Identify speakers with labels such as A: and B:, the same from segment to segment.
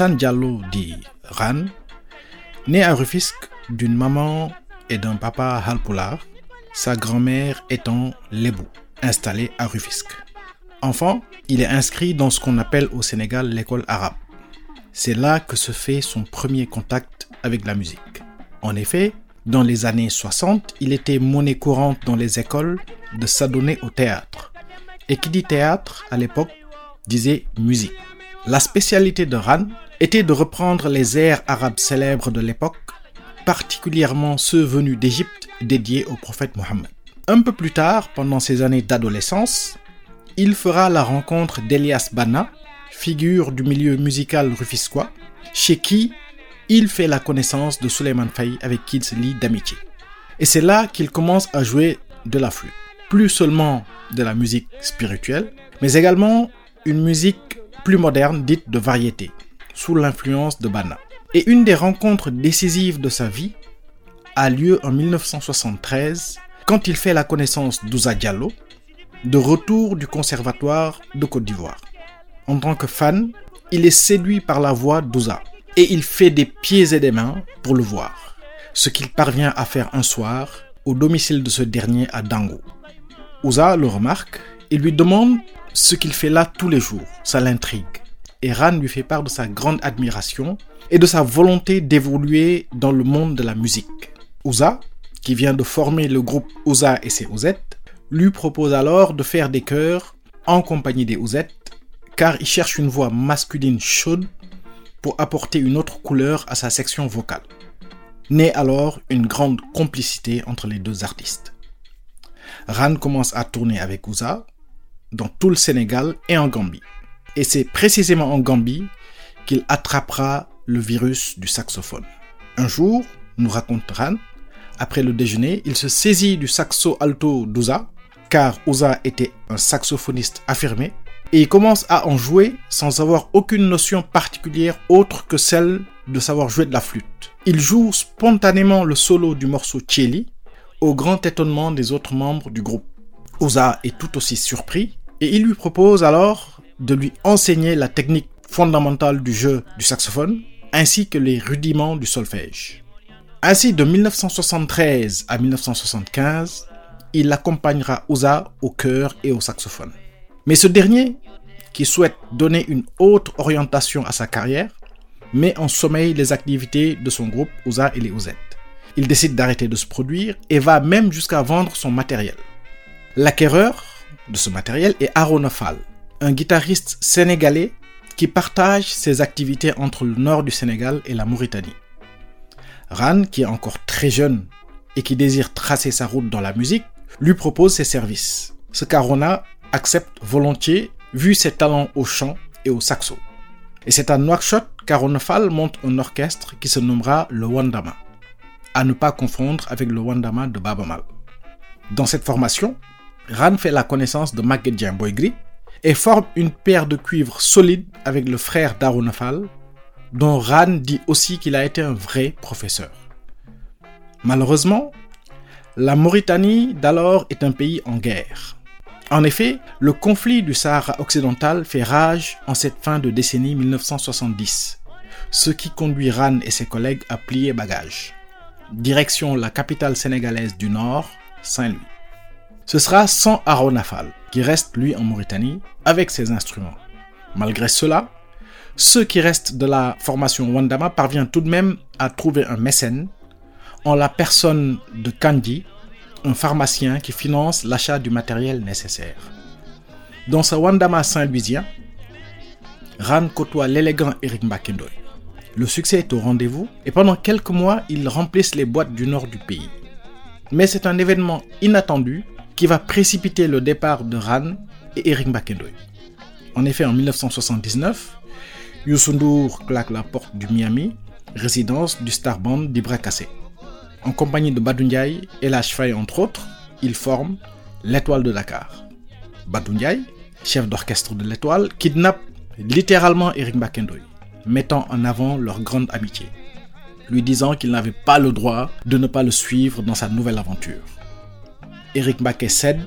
A: Alassane Diallo
B: dit Ran, né à Rufisque d'une maman et d'un papa halpolar, sa grand-mère étant Lebou, installée à Rufisque. Enfant, il est inscrit dans ce qu'on appelle au Sénégal l'école arabe. C'est là que se fait son premier contact avec la musique. En effet, dans les années 60, il était monnaie courante dans les écoles de s'adonner au théâtre. Et qui dit théâtre à l'époque disait musique. La spécialité de Ran était de reprendre les airs arabes célèbres de l'époque, particulièrement ceux venus d'Égypte dédiés au prophète Mohammed. Un peu plus tard, pendant ses années d'adolescence, il fera la rencontre d'Elias Bana, figure du milieu musical rufisquois, chez qui il fait la connaissance de Suleiman Faye avec qui il se lie d'amitié. Et c'est là qu'il commence à jouer de la flûte. Plus seulement de la musique spirituelle, mais également une musique plus moderne dite de variété, sous l'influence de Bana. Et une des rencontres décisives de sa vie a lieu en 1973 quand il fait la connaissance d'Ouza Diallo, de retour du conservatoire de Côte d'Ivoire. En tant que fan, il est séduit par la voix d'Ouza et il fait des pieds et des mains pour le voir, ce qu'il parvient à faire un soir au domicile de ce dernier à Dango. Ouza le remarque et lui demande ce qu'il fait là tous les jours, ça l'intrigue. Et Ran lui fait part de sa grande admiration et de sa volonté d'évoluer dans le monde de la musique. Ouza, qui vient de former le groupe Ouza et ses Ouzettes, lui propose alors de faire des chœurs en compagnie des Ouzettes, car il cherche une voix masculine chaude pour apporter une autre couleur à sa section vocale. Naît alors une grande complicité entre les deux artistes. Ran commence à tourner avec Ouza dans tout le Sénégal et en Gambie. Et c'est précisément en Gambie qu'il attrapera le virus du saxophone. Un jour, nous raconte Ran, après le déjeuner, il se saisit du saxo alto d'Ouza, car Ouza était un saxophoniste affirmé, et il commence à en jouer sans avoir aucune notion particulière autre que celle de savoir jouer de la flûte. Il joue spontanément le solo du morceau Tchéli, au grand étonnement des autres membres du groupe. Ouza est tout aussi surpris et il lui propose alors de lui enseigner la technique fondamentale du jeu du saxophone ainsi que les rudiments du solfège. Ainsi, de 1973 à 1975, il accompagnera Ouza au chœur et au saxophone. Mais ce dernier, qui souhaite donner une autre orientation à sa carrière, met en sommeil les activités de son groupe Ouza et les Ouzettes. Il décide d'arrêter de se produire et va même jusqu'à vendre son matériel. L'acquéreur de ce matériel est Fall, un guitariste sénégalais qui partage ses activités entre le nord du Sénégal et la Mauritanie. Ran, qui est encore très jeune et qui désire tracer sa route dans la musique, lui propose ses services. Ce qu'Arona accepte volontiers vu ses talents au chant et au saxo. Et c'est à Nouakchott qu'Arona Fall monte un orchestre qui se nommera le Wandama, à ne pas confondre avec le Wandama de Babamal. Dans cette formation, Ran fait la connaissance de Maguedjian Boygri et forme une paire de cuivre solide avec le frère d'Arona Fall, dont Ran dit aussi qu'il a été un vrai professeur. Malheureusement, la Mauritanie d'alors est un pays en guerre. En effet, le conflit du Sahara occidental fait rage en cette fin de décennie 1970, ce qui conduit Ran et ses collègues à plier bagages. Direction la capitale sénégalaise du Nord, Saint-Louis. Ce sera sans Arona Fall, qui reste lui en Mauritanie avec ses instruments. Malgré cela, ceux qui restent de la formation Wandama parviennent tout de même à trouver un mécène en la personne de Kandi, un pharmacien qui finance l'achat du matériel nécessaire. Dans ce Wandama saint-louisien, Ran côtoie l'élégant Eric Mbakendoy. Le succès est au rendez-vous et pendant quelques mois, ils remplissent les boîtes du nord du pays. Mais c'est un événement inattendu qui va précipiter le départ de Ran et Eric Bakendoy. En effet, en 1979, Youssou claque la porte du Miami, résidence du star band d'Ibra Kassé. En compagnie de Badou Ndiaye et la entre autres, ils forment l'Étoile de Dakar. Badou Ndiaye, chef d'orchestre de l'Étoile, kidnappe littéralement Eric Bakendoy, mettant en avant leur grande amitié, lui disant qu'il n'avait pas le droit de ne pas le suivre dans sa nouvelle aventure. Eric cède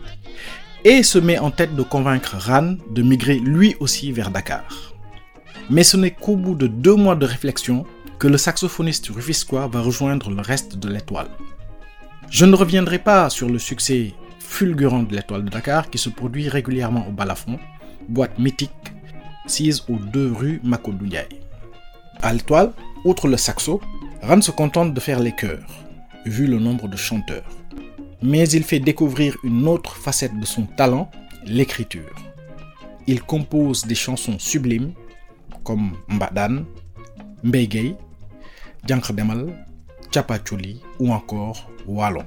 B: et se met en tête de convaincre Ran de migrer lui aussi vers Dakar. Mais ce n'est qu'au bout de deux mois de réflexion que le saxophoniste rufisquois va rejoindre le reste de l'étoile. Je ne reviendrai pas sur le succès fulgurant de l'étoile de Dakar qui se produit régulièrement au Balafon, boîte mythique sise aux deux rues Makodou À l'étoile, outre le saxo, Ran se contente de faire les chœurs, vu le nombre de chanteurs. Mais il fait découvrir une autre facette de son talent, l'écriture. Il compose des chansons sublimes comme Mbadan, Mbegei, Diankh Demal, Chapachuli ou encore Wallon.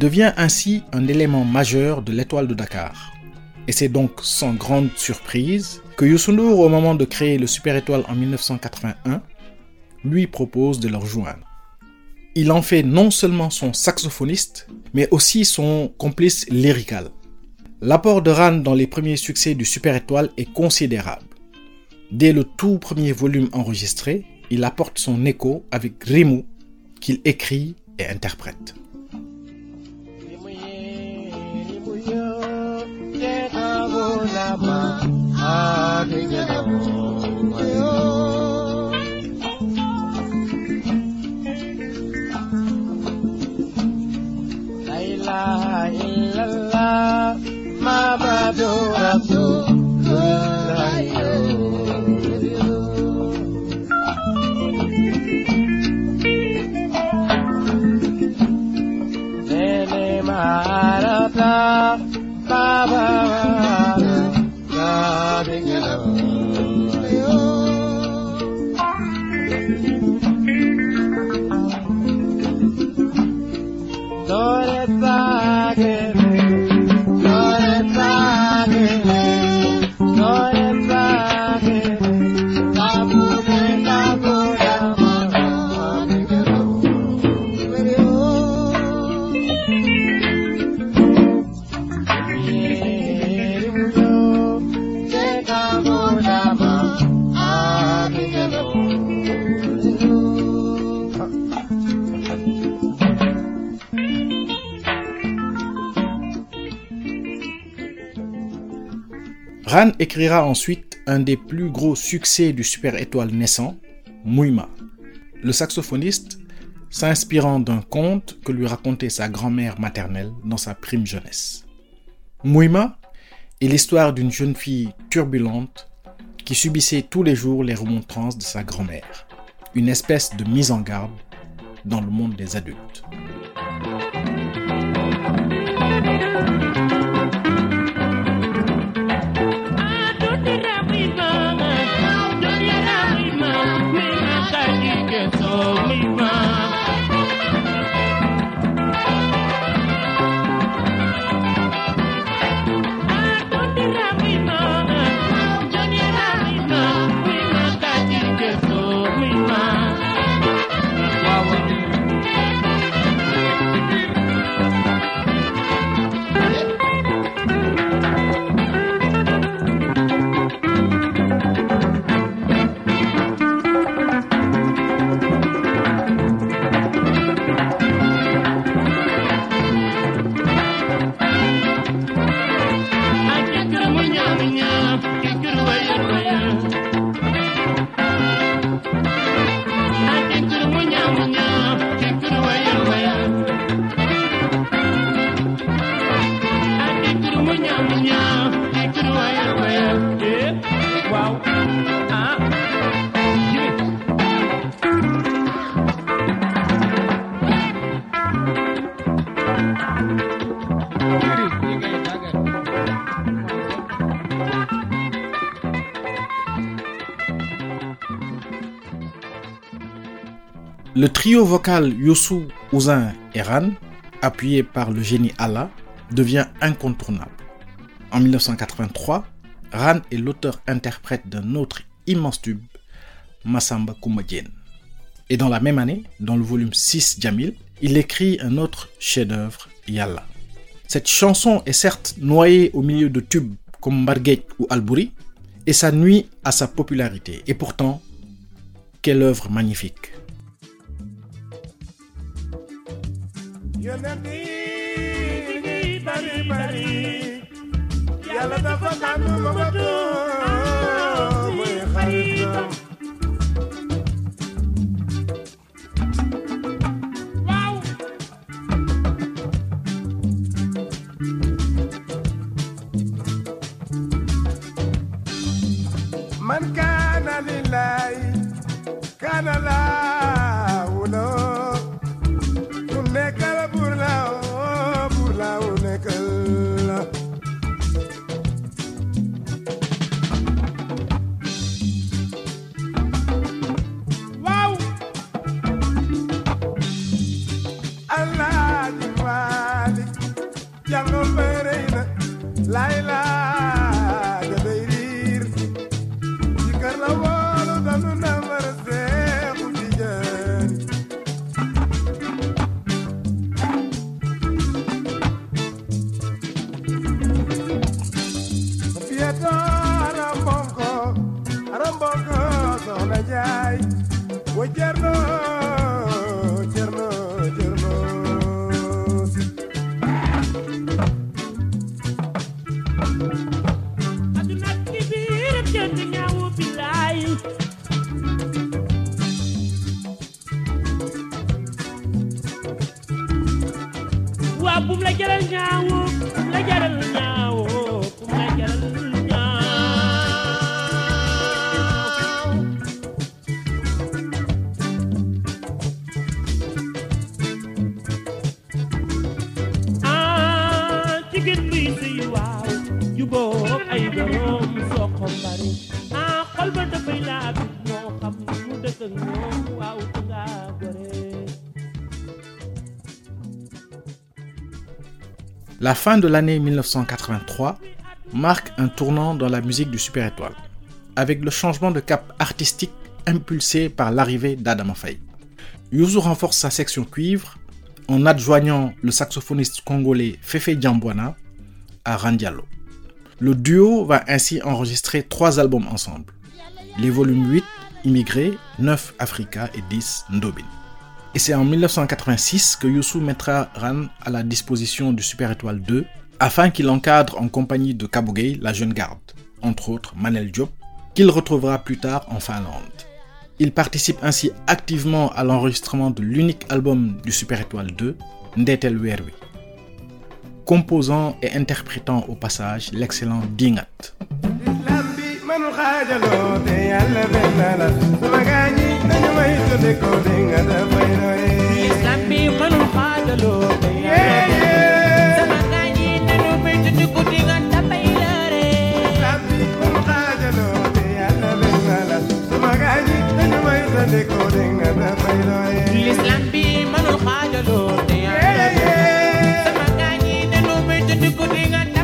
B: Devient ainsi un élément majeur de l'étoile de Dakar. Et c'est donc sans grande surprise que Youssou N'Dour, au moment de créer le Super Étoile en 1981, lui propose de leur joindre. Il en fait non seulement son saxophoniste, mais aussi son complice lyrical. L'apport de Ran dans les premiers succès du Super Étoile est considérable. Dès le tout premier volume enregistré, il apporte son écho avec Rimou, qu'il écrit et interprète. ma a kenya da mo ilaha illallah mabadu rabbi écrira ensuite un des plus gros succès du super étoile naissant, Mouima. Le saxophoniste s'inspirant d'un conte que lui racontait sa grand-mère maternelle dans sa prime jeunesse. Mouima est l'histoire d'une jeune fille turbulente qui subissait tous les jours les remontrances de sa grand-mère, une espèce de mise en garde dans le monde des adultes. Le trio vocal Youssou, Ouzin et Ran, appuyé par le génie Allah, devient incontournable. En 1983, Ran est l'auteur-interprète d'un autre immense tube, Massamba Koumadien. Et dans la même année, dans le volume 6 Jamil, il écrit un autre chef-d'œuvre, Yalla. Cette chanson est certes noyée au milieu de tubes comme Marguerite ou Albouri, et ça nuit à sa popularité. Et pourtant, quelle œuvre magnifique.
A: yàlla dafa tànn
C: ma ko tuur ah
B: La fin de l'année 1983 marque un tournant dans la musique du Super Étoile, avec le changement de cap artistique impulsé par l'arrivée d'Adama Faye. Yuzu renforce sa section cuivre en adjoignant le saxophoniste congolais Fefe Diambouana à Randialo. Le duo va ainsi enregistrer trois albums ensemble. Les volumes 8 Immigrés, 9 Africa et 10 Ndobin. Et c'est en 1986 que Youssou mettra Ran à la disposition du Super Étoile 2 afin qu'il encadre en compagnie de Kabugay la jeune garde, entre autres Manel Diop, qu'il retrouvera plus tard en Finlande. Il participe ainsi activement à l'enregistrement de l'unique album du Super Étoile 2, Ndetel Werwi, composant et interprétant au passage l'excellent Dingat.
A: singing.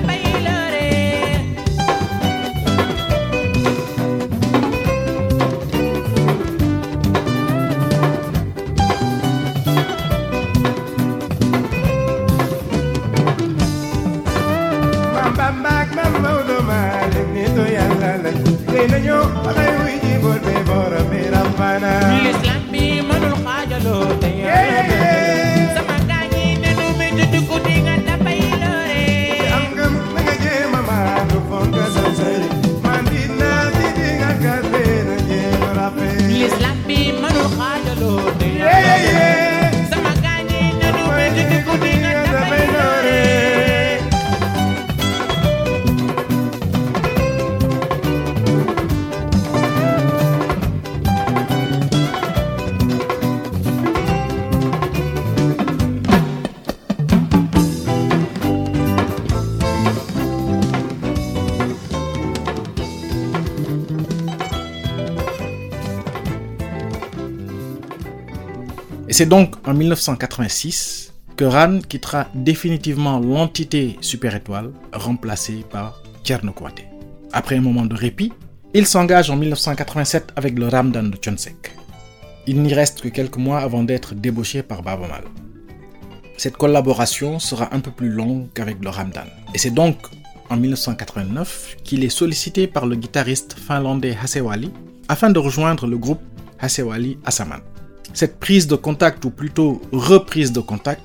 B: C'est donc en 1986 que Ran quittera définitivement l'entité Super Étoile, remplacée par Kouaté. Après un moment de répit, il s'engage en 1987 avec le Ramdan de Chonsek. Il n'y reste que quelques mois avant d'être débauché par Baba Mal. Cette collaboration sera un peu plus longue qu'avec le Ramdan. Et c'est donc en 1989 qu'il est sollicité par le guitariste finlandais Hasewali afin de rejoindre le groupe Hasewali Asaman. Cette prise de contact, ou plutôt reprise de contact,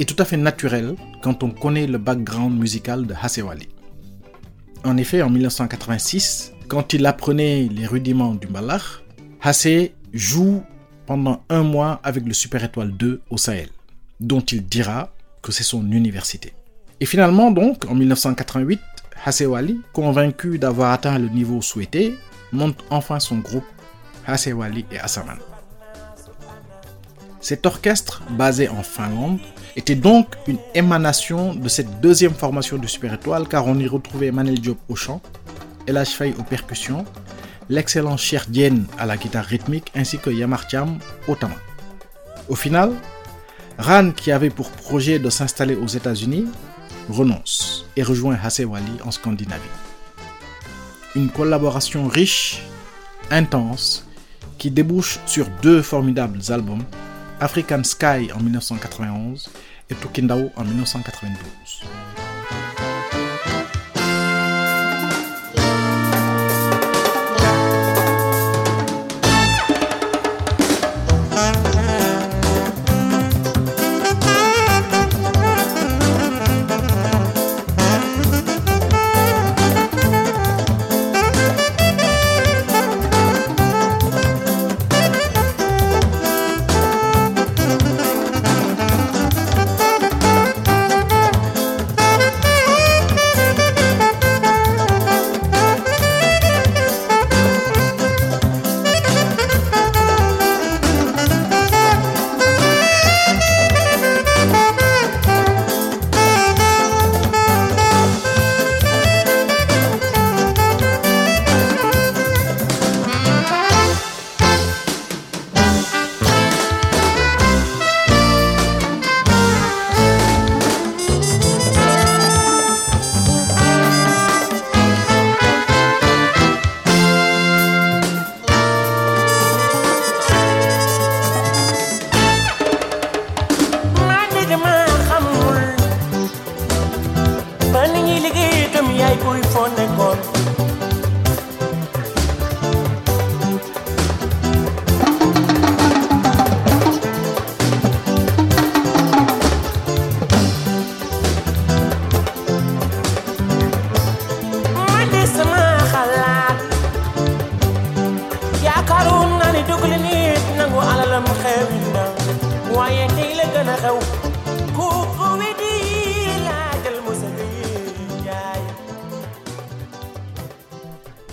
B: est tout à fait naturelle quand on connaît le background musical de Hasewali. En effet, en 1986, quand il apprenait les rudiments du malach, Hasse joue pendant un mois avec le Super Étoile 2 au Sahel, dont il dira que c'est son université. Et finalement, donc, en 1988, Hasewali, convaincu d'avoir atteint le niveau souhaité, monte enfin son groupe Hasewali et Asaman. Cet orchestre, basé en Finlande, était donc une émanation de cette deuxième formation du Super Étoile car on y retrouvait Manel Diop au chant, Elach Faye aux percussions, l'excellent Cher Dien à la guitare rythmique ainsi que Yamartiam au tama. Au final, Ran, qui avait pour projet de s'installer aux États-Unis, renonce et rejoint Hasewali en Scandinavie. Une collaboration riche, intense, qui débouche sur deux formidables albums, African Sky en 1991 et Tukindao en 1992.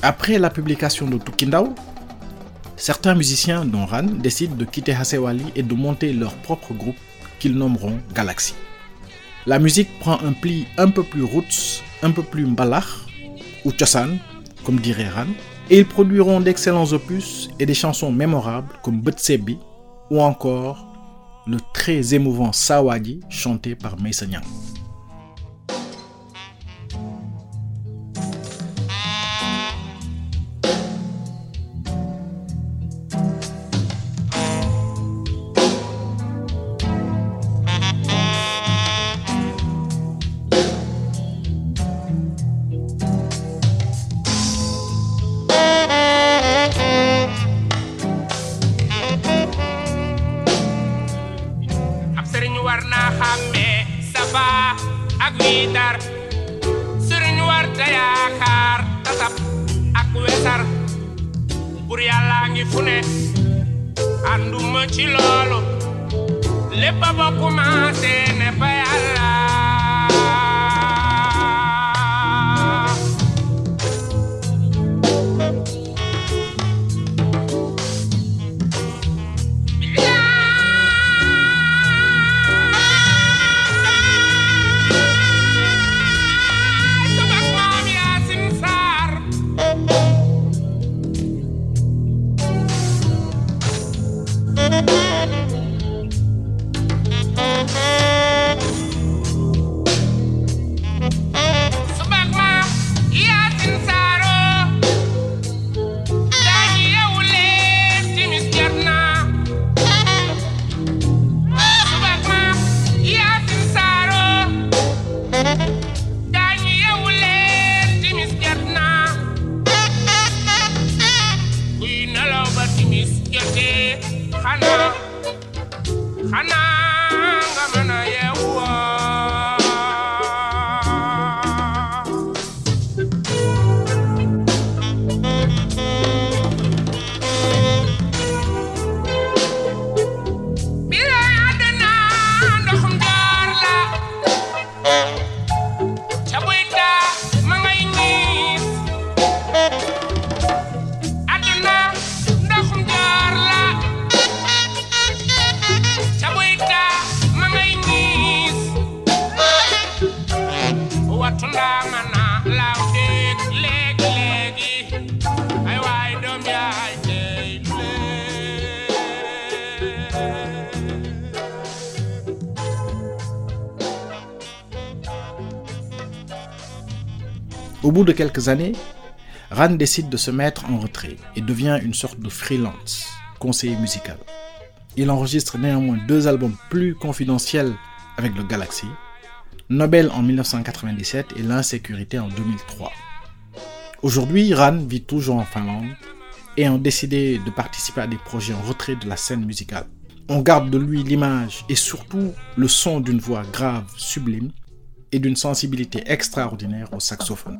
B: Après la publication de Tukindao, certains musiciens, dont Ran, décident de quitter Hasewali et de monter leur propre groupe qu'ils nommeront Galaxy. La musique prend un pli un peu plus roots, un peu plus mbalach, ou chosan, comme dirait Ran, et ils produiront d'excellents opus et des chansons mémorables comme Butsebi ou encore le très émouvant Sawadi chanté par Mason
D: Au bout de quelques années, Ran décide de se mettre en retrait et devient une sorte de freelance, conseiller musical. Il enregistre néanmoins deux albums plus confidentiels avec le Galaxy, Nobel en 1997 et L'insécurité en 2003. Aujourd'hui, Ran vit toujours en Finlande et a décidé de participer à des projets en retrait de la scène musicale. On garde de lui l'image et surtout le son d'une voix grave, sublime et d'une sensibilité extraordinaire au saxophone.